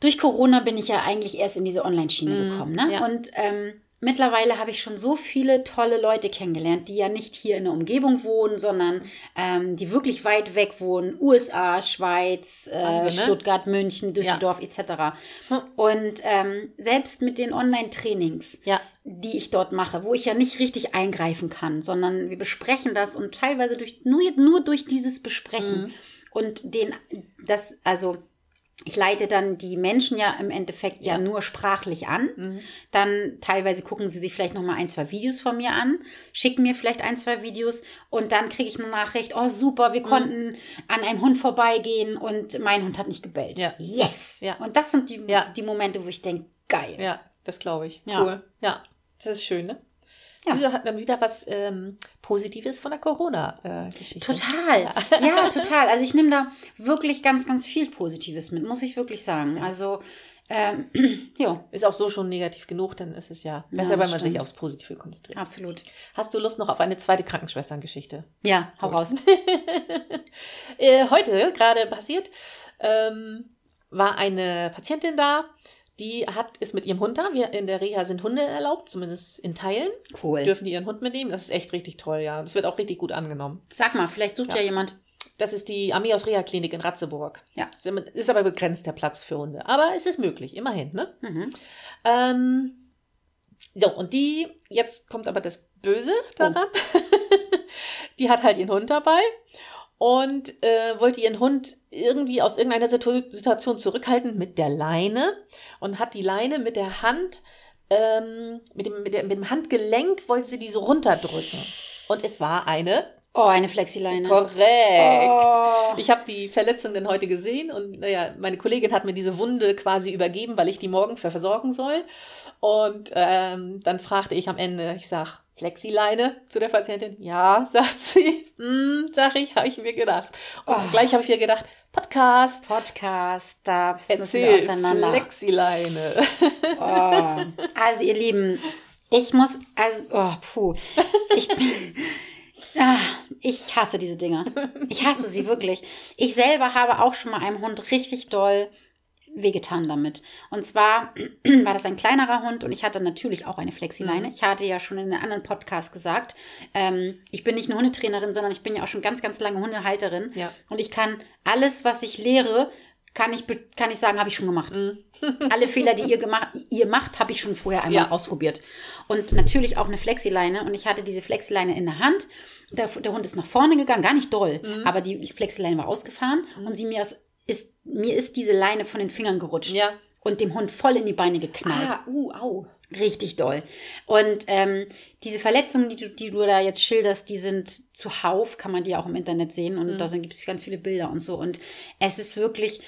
[SPEAKER 1] Durch Corona bin ich ja eigentlich erst in diese Online-Schiene mhm. gekommen, ne? Und ähm, mittlerweile habe ich schon so viele tolle Leute kennengelernt, die ja nicht hier in der Umgebung wohnen, sondern ähm, die wirklich weit weg wohnen. USA, Schweiz, äh,
[SPEAKER 2] Wahnsinn, ne?
[SPEAKER 1] Stuttgart, München, Düsseldorf etc.
[SPEAKER 2] Hm.
[SPEAKER 1] Und ähm, selbst mit den Online-Trainings,
[SPEAKER 2] Ja.
[SPEAKER 1] die ich dort mache, wo ich ja nicht richtig eingreifen kann, sondern wir besprechen das und teilweise durch, nur, nur durch dieses Besprechen
[SPEAKER 2] Mhm.
[SPEAKER 1] und den, das, also ich leite dann die Menschen ja im Endeffekt ja,
[SPEAKER 2] Ja.
[SPEAKER 1] nur sprachlich an.
[SPEAKER 2] Mhm.
[SPEAKER 1] Dann teilweise gucken sie sich vielleicht noch mal ein, zwei Videos von mir an, schicken mir vielleicht ein, zwei Videos und dann kriege ich eine Nachricht, oh super,
[SPEAKER 2] Mhm.
[SPEAKER 1] wir konnten an einem Hund vorbeigehen und mein Hund hat nicht gebellt.
[SPEAKER 2] Ja.
[SPEAKER 1] Yes!
[SPEAKER 2] Ja.
[SPEAKER 1] Und das sind die,
[SPEAKER 2] Ja.
[SPEAKER 1] die Momente, wo ich denke, geil.
[SPEAKER 2] Ja, das glaube ich.
[SPEAKER 1] Ja.
[SPEAKER 2] Cool. Ja, das ist schön, ne?
[SPEAKER 1] Ja.
[SPEAKER 2] Also hat dann wieder was ähm, Positives von der Corona-Geschichte.
[SPEAKER 1] Total. Ja. total. Also ich nehme da wirklich ganz, ganz viel Positives mit, muss ich wirklich sagen. Also, ähm, ja,
[SPEAKER 2] Ist auch so schon negativ genug, dann ist es ja besser,
[SPEAKER 1] das
[SPEAKER 2] wenn man sich aufs Positive konzentriert.
[SPEAKER 1] absolut.
[SPEAKER 2] Hast du Lust noch auf eine zweite Krankenschwestern-Geschichte?
[SPEAKER 1] Ja, hau raus.
[SPEAKER 2] äh, heute gerade passiert, ähm, war eine Patientin da, die hat, ist mit ihrem Hund da. Wir in der Reha sind Hunde erlaubt, zumindest in Teilen.
[SPEAKER 1] Cool.
[SPEAKER 2] Dürfen die ihren Hund mitnehmen. Das ist echt richtig toll, ja. Das wird auch richtig gut angenommen.
[SPEAKER 1] Sag mal, vielleicht sucht ja,
[SPEAKER 2] Ja.
[SPEAKER 1] jemand.
[SPEAKER 2] Das ist die Armee aus Reha-Klinik in Ratzeburg.
[SPEAKER 1] Ja.
[SPEAKER 2] Ist aber begrenzt der Platz für Hunde. Aber es ist möglich, immerhin, ne?
[SPEAKER 1] Mhm.
[SPEAKER 2] Ähm, so, und die, jetzt kommt aber das Böse daran. die hat halt ihren Hund dabei und äh, wollte ihren Hund irgendwie aus irgendeiner Situ Situation zurückhalten mit der Leine und hat die Leine mit der Hand, ähm, mit, dem, mit, der, mit dem Handgelenk wollte sie die so runterdrücken. Und es war eine
[SPEAKER 1] Oh, eine Flexileine.
[SPEAKER 2] korrekt.
[SPEAKER 1] Oh.
[SPEAKER 2] Ich habe die Verletzung dann heute gesehen und naja, meine Kollegin hat mir diese Wunde quasi übergeben, weil ich die morgen ver- versorgen soll. Und ähm, dann fragte ich am Ende, ich sag, Flexileine zu der Patientin. Ja, sagt sie. Hm, sag ich, habe ich mir gedacht. Und
[SPEAKER 1] Oh.
[SPEAKER 2] gleich habe ich ihr gedacht, Podcast,
[SPEAKER 1] Podcast, da müssen wir auseinander.
[SPEAKER 2] Flexileine.
[SPEAKER 1] Oh. Also, ihr Lieben, ich muss, also, oh, puh. Ich bin. Ah, ich hasse diese Dinger. Ich hasse sie wirklich. Ich selber habe auch schon mal einem Hund richtig doll wehgetan damit. Und zwar war das ein kleinerer Hund und ich hatte natürlich auch eine Flexileine.
[SPEAKER 2] Mhm.
[SPEAKER 1] Ich hatte ja schon in einem anderen Podcast gesagt, ähm, ich bin nicht eine Hundetrainerin, sondern ich bin ja auch schon ganz, ganz lange Hundehalterin.
[SPEAKER 2] Ja.
[SPEAKER 1] Und ich kann alles, was ich lehre, kann ich, kann ich sagen, habe ich schon gemacht. Alle Fehler, die ihr, gemacht, ihr macht, habe ich schon vorher einmal
[SPEAKER 2] Ja.
[SPEAKER 1] ausprobiert. Und natürlich auch eine Flexileine. Und ich hatte diese Flexileine in der Hand. Der, der Hund ist nach vorne gegangen, gar nicht doll,
[SPEAKER 2] Mhm.
[SPEAKER 1] aber die Flexileine war ausgefahren und sie mir ist, ist, mir ist diese Leine von den Fingern gerutscht
[SPEAKER 2] Ja.
[SPEAKER 1] und dem Hund voll in die Beine geknallt.
[SPEAKER 2] Ah, uh, au.
[SPEAKER 1] Richtig doll. Und ähm, diese Verletzungen, die du, die du da jetzt schilderst, die sind zuhauf, kann man die auch im Internet sehen.
[SPEAKER 2] Mhm.
[SPEAKER 1] Und da gibt es ganz viele Bilder und so. Und es ist wirklich,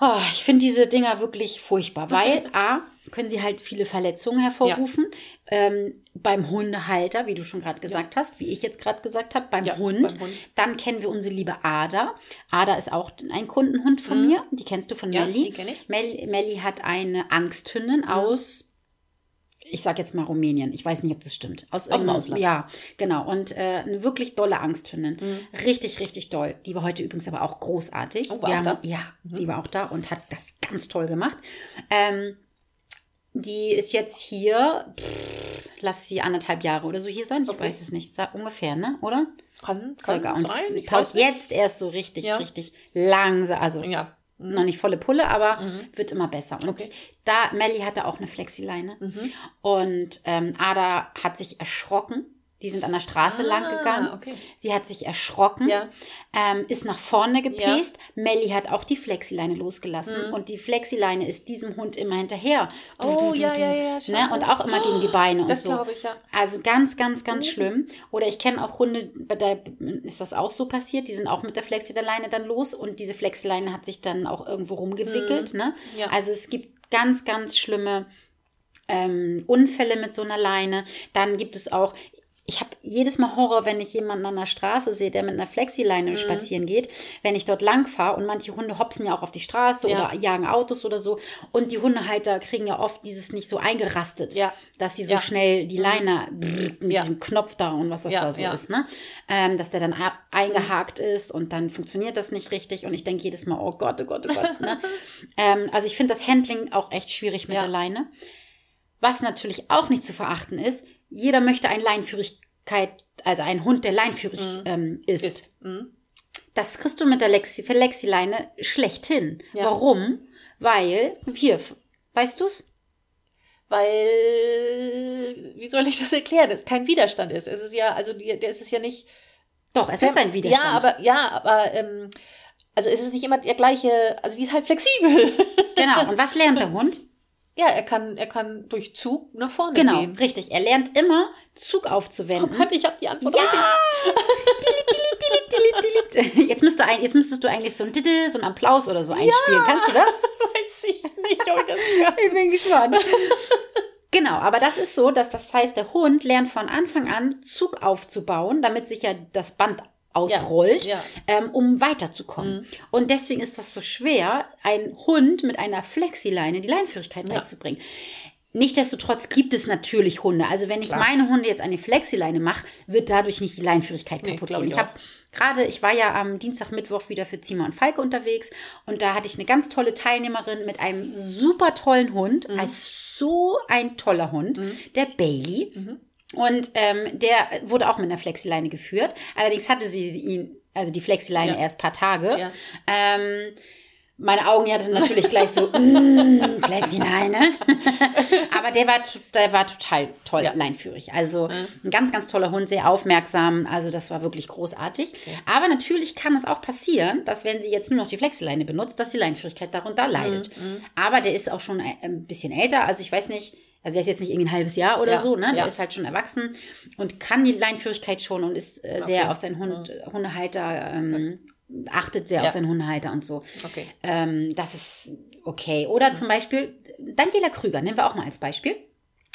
[SPEAKER 1] oh, ich finde diese Dinger wirklich furchtbar, weil A, können sie halt viele Verletzungen hervorrufen. Ähm, beim Hundehalter, wie du schon gerade gesagt hast, wie ich jetzt gerade gesagt habe, beim,
[SPEAKER 2] Ja,
[SPEAKER 1] Hund.
[SPEAKER 2] beim Hund.
[SPEAKER 1] Dann kennen wir unsere liebe Ada. Ada ist auch ein Kundenhund von mir. Die kennst du von
[SPEAKER 2] Mhm. Ja,
[SPEAKER 1] Melli.
[SPEAKER 2] die kenn ich.
[SPEAKER 1] Melli. Melli hat eine Angsthündin aus, ich sag jetzt mal Rumänien. Ich weiß nicht, ob das stimmt. Aus,
[SPEAKER 2] dem
[SPEAKER 1] irgendeinem-
[SPEAKER 2] Ausland.
[SPEAKER 1] Ja, genau. Und äh, eine wirklich dolle Angsthündin.
[SPEAKER 2] Mhm.
[SPEAKER 1] Richtig, richtig doll. Die war heute übrigens aber auch großartig.
[SPEAKER 2] Oh, war
[SPEAKER 1] Wir
[SPEAKER 2] auch
[SPEAKER 1] haben,
[SPEAKER 2] da?
[SPEAKER 1] Ja, die war auch da und hat das ganz toll gemacht. Ähm, die ist jetzt hier, pff, lass sie anderthalb Jahre oder so hier sein. Ich
[SPEAKER 2] Okay.
[SPEAKER 1] weiß es nicht. Ungefähr, ne? Oder?
[SPEAKER 2] Kann, kann
[SPEAKER 1] Circa. Und
[SPEAKER 2] sein.
[SPEAKER 1] Jetzt erst so richtig,
[SPEAKER 2] Ja.
[SPEAKER 1] richtig langsam. Also
[SPEAKER 2] Ja.
[SPEAKER 1] Noch nicht volle Pulle, aber
[SPEAKER 2] Mhm.
[SPEAKER 1] wird immer besser. Und
[SPEAKER 2] Okay.
[SPEAKER 1] da, Melli hatte auch eine Flexileine.
[SPEAKER 2] Mhm.
[SPEAKER 1] Und ähm, Ada hat sich erschrocken. Die sind an der Straße
[SPEAKER 2] Ah,
[SPEAKER 1] lang gegangen.
[SPEAKER 2] okay.
[SPEAKER 1] Sie hat sich erschrocken,
[SPEAKER 2] Ja.
[SPEAKER 1] ähm, ist nach vorne gepäst. Melli hat auch die Flexileine losgelassen und die Flexileine ist diesem Hund immer hinterher. Du,
[SPEAKER 2] Mhm. Oh,
[SPEAKER 1] du, du,
[SPEAKER 2] ja, ja, ja,
[SPEAKER 1] Ne? Und auch immer gegen die Beine und
[SPEAKER 2] Das
[SPEAKER 1] so.
[SPEAKER 2] glaube ich, ja.
[SPEAKER 1] Also ganz, ganz, ganz
[SPEAKER 2] Mhm.
[SPEAKER 1] schlimm. Oder ich kenne auch Hunde, bei der ist das auch so passiert. Die sind auch mit der Flexi-Leine dann los und diese Flexi-Leine hat sich dann auch irgendwo rumgewickelt. Ne?
[SPEAKER 2] Mhm. Ja.
[SPEAKER 1] Also es gibt ganz, ganz schlimme ähm, Unfälle mit so einer Leine. Dann gibt es auch, ich habe jedes Mal Horror, wenn ich jemanden an der Straße sehe, der mit einer Flexileine
[SPEAKER 2] Mhm.
[SPEAKER 1] spazieren geht, wenn ich dort lang fahre und manche Hunde hopsen ja auch auf die Straße
[SPEAKER 2] Ja.
[SPEAKER 1] oder jagen Autos oder so und die Hundehalter kriegen ja oft dieses nicht so eingerastet,
[SPEAKER 2] Ja.
[SPEAKER 1] dass sie so
[SPEAKER 2] Ja.
[SPEAKER 1] schnell die Leine brrrt, mit diesem Knopf da und was das
[SPEAKER 2] Ja,
[SPEAKER 1] da so ist, ne? Ähm, dass der dann a- eingehakt ist und dann funktioniert das nicht richtig und ich denke jedes Mal, oh Gott, oh Gott, oh Gott, ne? ähm, also ich finde das Handling auch echt schwierig mit der Leine. was natürlich auch nicht zu verachten ist, jeder möchte eine Leinführigkeit, also einen Hund, der leinführig ähm, ist.
[SPEAKER 2] Ist. Mhm.
[SPEAKER 1] Das kriegst du mit der Lexi, für Lexileine schlechthin.
[SPEAKER 2] Ja.
[SPEAKER 1] Warum? Weil, hier, weißt du's?
[SPEAKER 2] Weil, wie soll ich das erklären? Es kein Widerstand ist. Es ist ja, also der ist es ja nicht.
[SPEAKER 1] Doch, es ist ein Widerstand.
[SPEAKER 2] Ja, aber, ja, aber, ähm, also es ist nicht immer der gleiche, also die ist halt flexibel.
[SPEAKER 1] Genau. Und was lernt der Hund?
[SPEAKER 2] Ja, er kann, er kann durch Zug nach vorne
[SPEAKER 1] Genau,
[SPEAKER 2] gehen.
[SPEAKER 1] richtig. Er lernt immer, Zug
[SPEAKER 2] Oh
[SPEAKER 1] aufzuwenden.
[SPEAKER 2] Gott, ich habe die Antwort.
[SPEAKER 1] Ja! Jetzt, müsst du ein, jetzt müsstest du eigentlich so ein Diddle, so ein Applaus oder so einspielen. Kannst du das?
[SPEAKER 2] Weiß ich nicht, ob ich das kann.
[SPEAKER 1] Ich bin gespannt. Genau, aber das ist so, dass das heißt, der Hund lernt von Anfang an Zug aufzubauen, damit sich ja das Band ausrollt,
[SPEAKER 2] Ja, ja.
[SPEAKER 1] Ähm, um weiterzukommen.
[SPEAKER 2] Mhm.
[SPEAKER 1] Und deswegen ist das so schwer, einen Hund mit einer Flexileine die Leinführigkeit
[SPEAKER 2] Ja.
[SPEAKER 1] beizubringen. Nichtsdestotrotz gibt es natürlich Hunde. Also wenn ich
[SPEAKER 2] Klar.
[SPEAKER 1] meine Hunde jetzt eine Flexileine mache, wird dadurch nicht die Leinführigkeit
[SPEAKER 2] Nee,
[SPEAKER 1] kaputt
[SPEAKER 2] glaub
[SPEAKER 1] gehen.
[SPEAKER 2] ich
[SPEAKER 1] habe gerade, ich war ja am Dienstag, Mittwoch wieder für Zima und Falke unterwegs und da hatte ich eine ganz tolle Teilnehmerin mit einem super tollen Hund,
[SPEAKER 2] Mhm.
[SPEAKER 1] als so ein toller Hund, der Bailey.
[SPEAKER 2] Mhm.
[SPEAKER 1] Und ähm, der wurde auch mit einer Flexileine geführt. Allerdings hatte sie ihn, also die Flexileine
[SPEAKER 2] Ja.
[SPEAKER 1] erst ein paar Tage.
[SPEAKER 2] Ja.
[SPEAKER 1] Ähm, meine Augen hatten natürlich gleich so, mm, Flexileine. Aber der war, der war total toll
[SPEAKER 2] Ja.
[SPEAKER 1] leinführig. Also ein ganz, ganz toller Hund, sehr aufmerksam. Also das war wirklich großartig. Aber natürlich kann es auch passieren, dass wenn sie jetzt nur noch die Flexileine benutzt, dass die Leinführigkeit darunter leidet. Aber der ist auch schon ein, ein bisschen älter. Also ich weiß nicht, also der ist jetzt nicht irgendwie ein halbes Jahr oder
[SPEAKER 2] Ja,
[SPEAKER 1] so, ne? Der
[SPEAKER 2] ja.
[SPEAKER 1] ist halt schon erwachsen und kann die Leinführigkeit schon und ist äh, sehr
[SPEAKER 2] Okay.
[SPEAKER 1] auf seinen Hund, Hundehalter, ähm, achtet sehr
[SPEAKER 2] Ja.
[SPEAKER 1] auf seinen Hundehalter und so.
[SPEAKER 2] Okay.
[SPEAKER 1] Ähm, das ist okay. Oder zum Beispiel Daniela Krüger, nehmen wir auch mal als Beispiel.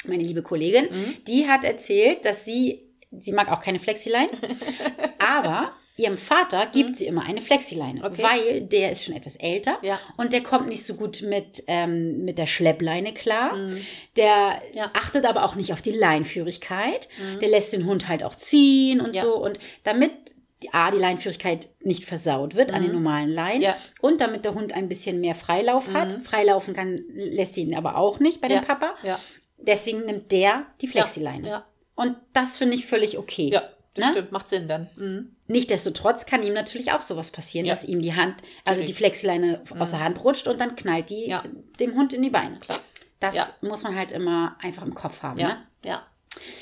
[SPEAKER 1] Meine liebe Kollegin,
[SPEAKER 2] Mhm.
[SPEAKER 1] die hat erzählt, dass sie, sie mag auch keine Flexileine, aber ihrem Vater gibt sie immer eine Flexileine,
[SPEAKER 2] Mhm. Okay.
[SPEAKER 1] weil der ist schon etwas älter
[SPEAKER 2] Ja.
[SPEAKER 1] und der kommt nicht so gut mit, ähm, mit der Schleppleine klar. Der
[SPEAKER 2] Mhm. Ja. Mhm.
[SPEAKER 1] achtet aber auch nicht auf die Leinführigkeit. Der lässt den Hund halt auch ziehen und
[SPEAKER 2] Ja.
[SPEAKER 1] so. Und damit die- A, die Leinführigkeit nicht versaut wird an den normalen Leinen
[SPEAKER 2] Ja.
[SPEAKER 1] und damit der Hund ein bisschen mehr Freilauf hat. Freilaufen kann, lässt sie ihn aber auch nicht bei
[SPEAKER 2] Ja.
[SPEAKER 1] dem Papa.
[SPEAKER 2] Ja.
[SPEAKER 1] Deswegen nimmt der die Flexileine.
[SPEAKER 2] Ja.
[SPEAKER 1] Und das finde ich völlig okay.
[SPEAKER 2] Ja, das
[SPEAKER 1] Ne?
[SPEAKER 2] stimmt. Macht Sinn dann. Mhm.
[SPEAKER 1] Nichtsdestotrotz kann ihm natürlich auch sowas passieren,
[SPEAKER 2] Ja.
[SPEAKER 1] dass ihm die Hand, also die
[SPEAKER 2] Natürlich.
[SPEAKER 1] Flexileine aus der Hand rutscht und dann knallt die
[SPEAKER 2] Ja.
[SPEAKER 1] dem Hund in die Beine.
[SPEAKER 2] Klar.
[SPEAKER 1] Das
[SPEAKER 2] Ja.
[SPEAKER 1] muss man halt immer einfach im Kopf haben.
[SPEAKER 2] Ja.
[SPEAKER 1] Ne?
[SPEAKER 2] Ja.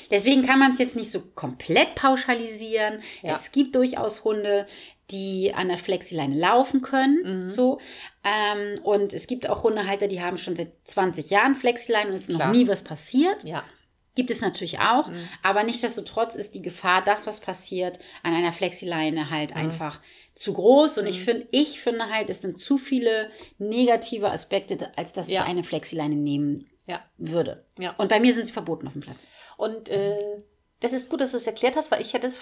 [SPEAKER 1] Deswegen kann man es jetzt nicht so komplett pauschalisieren. Es gibt durchaus Hunde, die an der Flexileine laufen können.
[SPEAKER 2] Mhm.
[SPEAKER 1] So. Ähm, und es gibt auch Hundehalter, die haben schon seit 20 Jahren Flexileine und es ist noch
[SPEAKER 2] Klar.
[SPEAKER 1] nie was passiert.
[SPEAKER 2] Ja.
[SPEAKER 1] Gibt es natürlich auch. Aber nichtsdestotrotz ist die Gefahr, das, was passiert, an einer Flexileine halt einfach zu groß. Und ich finde, ich finde halt, es sind zu viele negative Aspekte, als dass
[SPEAKER 2] Ja.
[SPEAKER 1] ich eine Flexileine nehmen
[SPEAKER 2] Ja.
[SPEAKER 1] würde.
[SPEAKER 2] Ja.
[SPEAKER 1] Und bei mir sind sie verboten auf dem Platz.
[SPEAKER 2] Und äh, das ist gut, dass du es erklärt hast, weil ich hätte es,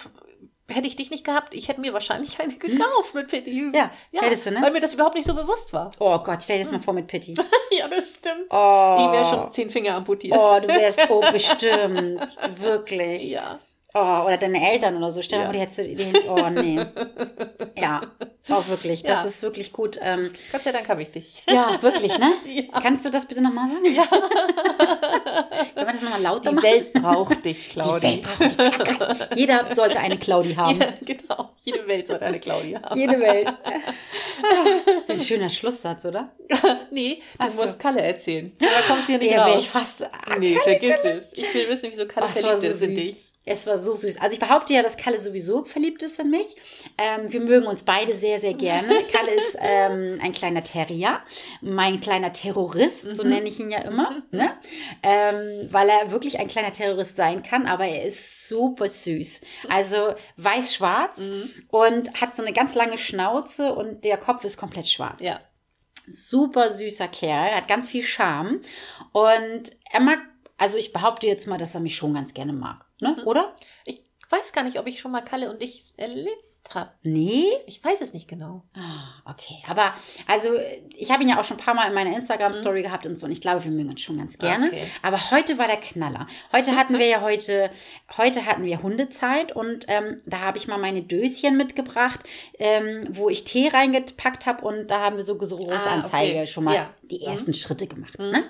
[SPEAKER 2] hätte ich dich nicht gehabt, ich hätte mir wahrscheinlich eine gekauft mit Pitti.
[SPEAKER 1] Ja, hättest du, ne?
[SPEAKER 2] Weil mir das überhaupt nicht so bewusst war.
[SPEAKER 1] Oh Gott, stell dir das mal vor mit Pitti.
[SPEAKER 2] ja, das stimmt.
[SPEAKER 1] Oh,
[SPEAKER 2] Ich wäre schon zehn Finger amputiert.
[SPEAKER 1] oh du wärst, oh, bestimmt. Wirklich.
[SPEAKER 2] Ja.
[SPEAKER 1] Oh, oder deine Eltern oder so. Stell dir
[SPEAKER 2] Ja.
[SPEAKER 1] mal, die hättest du den. Oh, nee. Ja, auch wirklich. Das
[SPEAKER 2] Ja.
[SPEAKER 1] ist wirklich gut. Ähm,
[SPEAKER 2] Gott sei Dank habe ich dich.
[SPEAKER 1] ja, wirklich, ne?
[SPEAKER 2] Ja.
[SPEAKER 1] Kannst du das bitte nochmal sagen? Ja. Können wir das nochmal lauter
[SPEAKER 2] Die
[SPEAKER 1] machen?
[SPEAKER 2] Welt braucht dich,
[SPEAKER 1] Die
[SPEAKER 2] Claudi.
[SPEAKER 1] Welt braucht. Tschakka. Jeder sollte eine Claudi haben.
[SPEAKER 2] Jede, genau. Jede Welt sollte eine Claudia haben.
[SPEAKER 1] Jede Welt. Das ist ein schöner Schlusssatz, oder?
[SPEAKER 2] Nee, du
[SPEAKER 1] Ach so.
[SPEAKER 2] musst Kalle erzählen. Da kommst du hier nicht
[SPEAKER 1] Ja,
[SPEAKER 2] raus.
[SPEAKER 1] ich fast. Ah,
[SPEAKER 2] nee, vergiss es. Ich will wissen, wieso Kalle
[SPEAKER 1] Ach,
[SPEAKER 2] verliebt
[SPEAKER 1] so
[SPEAKER 2] ist in dich.
[SPEAKER 1] Es war so süß. Also ich behaupte ja, dass Kalle sowieso verliebt ist in mich. Ähm, wir mögen uns beide sehr, sehr gerne. Kalle ist ähm, ein kleiner Terrier, mein kleiner Terrorist, so nenne ich ihn ja immer, ne? ähm, weil er wirklich ein kleiner Terrorist sein kann, aber er ist super süß. Also weiß-schwarz und hat so eine ganz lange Schnauze und der Kopf ist komplett schwarz
[SPEAKER 2] Ja.
[SPEAKER 1] super süßer Kerl, hat ganz viel Charme und er mag, also ich behaupte jetzt mal, dass er mich schon ganz gerne mag, ne? Oder?
[SPEAKER 2] Ich weiß gar nicht, ob ich schon mal Kalle und dich erlebt habe.
[SPEAKER 1] Nee?
[SPEAKER 2] Ich weiß es nicht genau.
[SPEAKER 1] Ah, okay, aber also ich habe ihn ja auch schon ein paar Mal in meiner Instagram-Story gehabt und so und ich glaube, wir mögen uns schon ganz gerne.
[SPEAKER 2] Okay.
[SPEAKER 1] Aber heute war der Knaller. Heute hatten wir ja heute, heute hatten wir Hundezeit und ähm, da habe ich mal meine Döschen mitgebracht, ähm, wo ich Tee reingepackt habe und da haben wir so Geruchsanzeige
[SPEAKER 2] Ah, okay.
[SPEAKER 1] schon mal
[SPEAKER 2] Ja.
[SPEAKER 1] die ersten Schritte gemacht. Ne?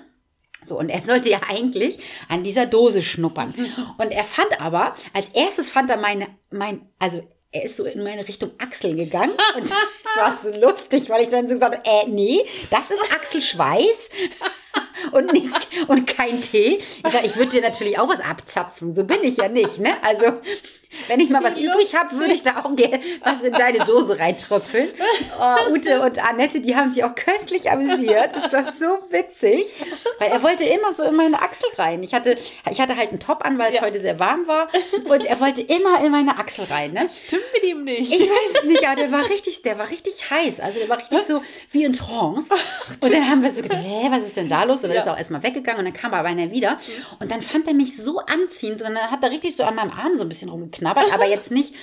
[SPEAKER 1] So, und er sollte ja eigentlich an dieser Dose schnuppern. Und er fand aber, als erstes fand er meine, mein, also er ist so in meine Richtung Achsel gegangen. Und das war so lustig, weil ich dann so gesagt habe, äh, nee, das ist Achselschweiß und nicht und kein Tee. Ich sage, ich würde dir natürlich auch was abzapfen, so bin ich ja nicht, ne? Also wenn ich mal was übrig habe, würde ich da auch gerne was in deine Dose reintröpfeln. Oh, Ute und Annette, die haben sich auch köstlich amüsiert. Das war so witzig, weil er wollte immer so in meine Achsel rein. Ich hatte, ich hatte halt einen Top an, weil es ja. heute sehr warm war und er wollte immer in meine Achsel rein. Ne?
[SPEAKER 2] Das stimmt mit ihm nicht.
[SPEAKER 1] Ich weiß es nicht, aber der war richtig, der war richtig heiß. Also der war richtig so wie in Trance. Und dann haben wir so gedacht, hä, was ist denn da los? Und dann ja. ist er auch erstmal weggegangen und dann kam er aber einer wieder. Und dann fand er mich so anziehend und dann hat er richtig so an meinem Arm so ein bisschen rumgeknallt geknabbert, aber jetzt nicht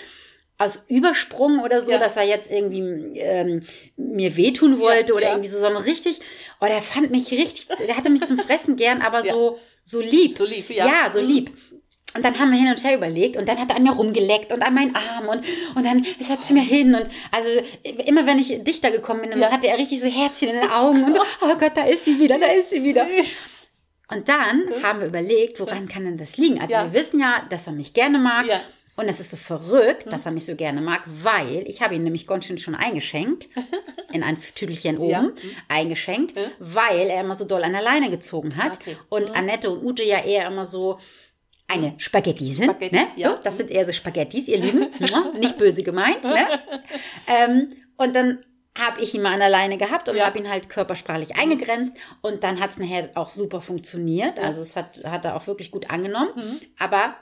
[SPEAKER 1] aus Übersprung oder so, ja. dass er jetzt irgendwie ähm, mir wehtun wollte ja, oder ja. irgendwie so, sondern richtig, oh, der fand mich richtig, der hatte mich zum Fressen gern, aber so, so lieb.
[SPEAKER 2] So lieb, ja.
[SPEAKER 1] Ja, so lieb. Und dann haben wir hin und her überlegt und dann hat er an mir rumgeleckt und an meinen Arm und, und dann ist er zu mir hin und also immer wenn ich dichter gekommen bin, dann ja. hatte er richtig so Herzchen in den Augen und oh Gott, da ist sie wieder, da ist sie wieder. Und dann mhm. haben wir überlegt, woran kann denn das liegen? Also ja. wir wissen ja, dass er mich gerne mag. Ja. Und es ist so verrückt, mhm. dass er mich so gerne mag, weil ich habe ihn nämlich ganz schön schon eingeschenkt, in ein Tüdelchen oben, ja. mhm. eingeschenkt, weil er immer so doll an der Leine gezogen hat. Okay. Und mhm. Annette und Ute ja eher immer so eine Spaghetti sind. Spaghetti, ne? ja. so, das sind eher so Spaghettis, ihr Lieben. Nicht böse gemeint. Ne? ähm, und dann habe ich ihn mal an der Leine gehabt und ja. habe ihn halt körpersprachlich eingegrenzt und dann hat es nachher auch super funktioniert. Also es hat, hat er auch wirklich gut angenommen. Mhm. Aber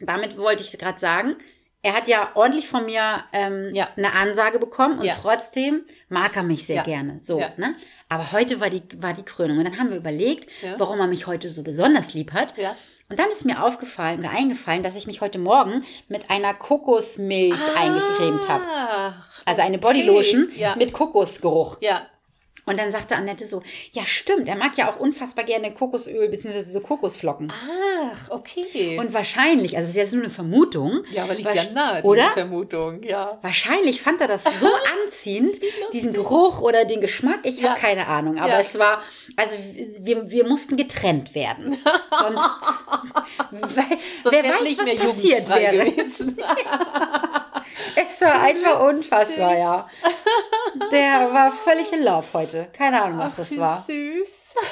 [SPEAKER 1] damit wollte ich gerade sagen, er hat ja ordentlich von mir ähm, ja. eine Ansage bekommen und ja. trotzdem mag er mich sehr ja. gerne. So, ne? Aber heute war die, war die Krönung. Und dann haben wir überlegt, warum er mich heute so besonders lieb hat. Und dann ist mir aufgefallen oder eingefallen, dass ich mich heute Morgen mit einer Kokosmilch ah, eingecremt habe. Also eine Bodylotion okay. mit Kokosgeruch. Ja. Und dann sagte Annette so, ja stimmt, er mag ja auch unfassbar gerne Kokosöl bzw. so Kokosflocken.
[SPEAKER 2] Ach, okay.
[SPEAKER 1] Und wahrscheinlich, also es ist jetzt nur eine Vermutung.
[SPEAKER 2] Ja, aber liegt ja nahe, oder? Vermutung, ja.
[SPEAKER 1] Wahrscheinlich fand er das so anziehend, diesen Geruch oder den Geschmack, ich ja. habe keine Ahnung. Aber ja. es war, also wir, wir mussten getrennt werden. Sonst, weil, Sonst wer weiß, was passiert wäre. Es war einfach unfassbar, ja. Der war völlig in Love heute. Keine Ahnung, was Ach, das war.
[SPEAKER 2] Süß.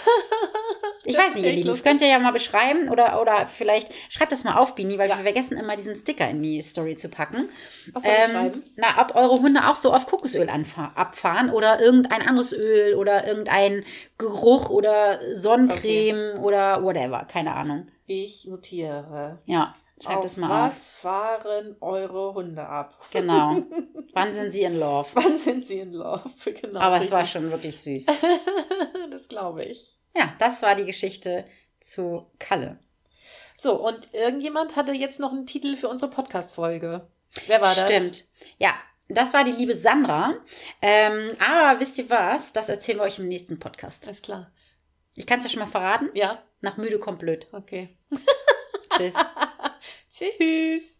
[SPEAKER 1] Ich weiß nicht, ihr Lieben. Lustig. Könnt ihr ja mal beschreiben oder, oder vielleicht schreibt das mal auf, Bini, weil ja. wir vergessen immer diesen Sticker in die Story zu packen.
[SPEAKER 2] Was soll ähm, schreiben?
[SPEAKER 1] Na, ob eure Hunde auch so auf Kokosöl abfahren oder irgendein anderes Öl oder irgendein Geruch oder Sonnencreme okay. oder whatever. Keine Ahnung.
[SPEAKER 2] Ich notiere.
[SPEAKER 1] Ja.
[SPEAKER 2] Schreibt es mal was auf. fahren eure Hunde ab?
[SPEAKER 1] Genau. Wann sind sie in Love?
[SPEAKER 2] Wann sind sie in Love? Genau.
[SPEAKER 1] Aber es war schon wirklich süß.
[SPEAKER 2] das glaube ich.
[SPEAKER 1] Ja, das war die Geschichte zu Kalle.
[SPEAKER 2] So, und irgendjemand hatte jetzt noch einen Titel für unsere Podcast-Folge. Wer war das?
[SPEAKER 1] Stimmt. Ja, das war die liebe Sandra. Ähm, aber wisst ihr was? Das erzählen wir euch im nächsten Podcast.
[SPEAKER 2] Alles klar.
[SPEAKER 1] Ich kann es ja schon mal verraten.
[SPEAKER 2] Ja.
[SPEAKER 1] Nach müde kommt blöd.
[SPEAKER 2] Okay.
[SPEAKER 1] Tschüss.
[SPEAKER 2] Tschüss.